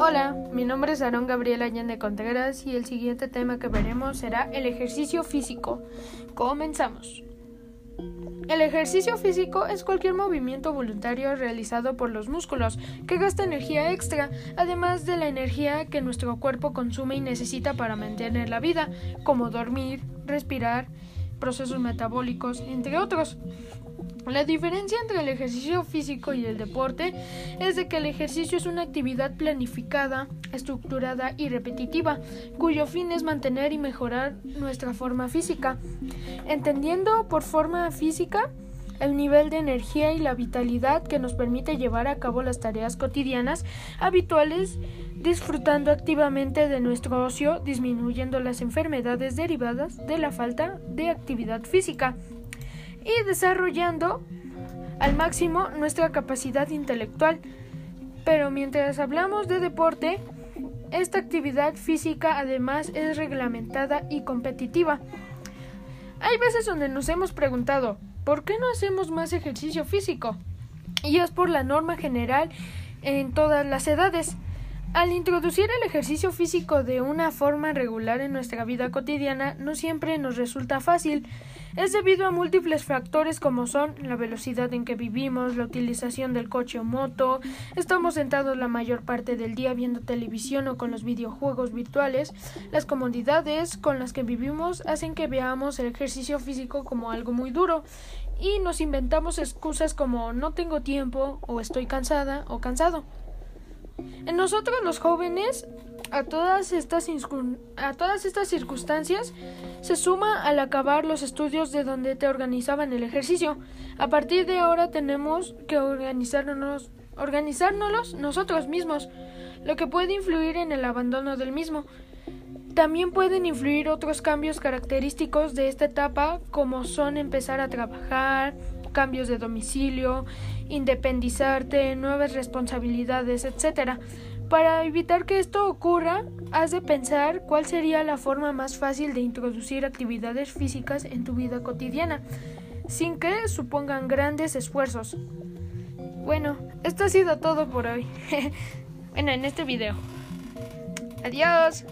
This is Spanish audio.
Hola, mi nombre es Aaron Gabriel Allende Contreras y el siguiente tema que veremos será el ejercicio físico. Comenzamos. El ejercicio físico es cualquier movimiento voluntario realizado por los músculos que gasta energía extra, además de la energía que nuestro cuerpo consume y necesita para mantener la vida, como dormir, respirar, procesos metabólicos, entre otros. La diferencia entre el ejercicio físico y el deporte es de que el ejercicio es una actividad planificada, estructurada y repetitiva, cuyo fin es mantener y mejorar nuestra forma física. Entendiendo por forma física el nivel de energía y la vitalidad que nos permite llevar a cabo las tareas cotidianas habituales, disfrutando activamente de nuestro ocio, disminuyendo las enfermedades derivadas de la falta de actividad física y desarrollando al máximo nuestra capacidad intelectual. Pero mientras hablamos de deporte, esta actividad física además es reglamentada y competitiva. Hay veces donde nos hemos preguntado, ¿por qué no hacemos más ejercicio físico? Y es por la norma general en todas las edades. Al introducir el ejercicio físico de una forma regular en nuestra vida cotidiana no siempre nos resulta fácil. Es debido a múltiples factores como son la velocidad en que vivimos, la utilización del coche o moto, estamos sentados la mayor parte del día viendo televisión o con los videojuegos virtuales, las comodidades con las que vivimos hacen que veamos el ejercicio físico como algo muy duro y nos inventamos excusas como no tengo tiempo o estoy cansada o cansado. En nosotros los jóvenes, a todas, estas a todas estas circunstancias, se suma al acabar los estudios de donde te organizaban el ejercicio. A partir de ahora tenemos que organizarnos, organizárnoslos nosotros mismos, lo que puede influir en el abandono del mismo. También pueden influir otros cambios característicos de esta etapa, como son empezar a trabajar, cambios de domicilio, independizarte, nuevas responsabilidades, etc. Para evitar que esto ocurra, has de pensar cuál sería la forma más fácil de introducir actividades físicas en tu vida cotidiana, sin que supongan grandes esfuerzos. Bueno, esto ha sido todo por hoy. bueno, en este video. Adiós.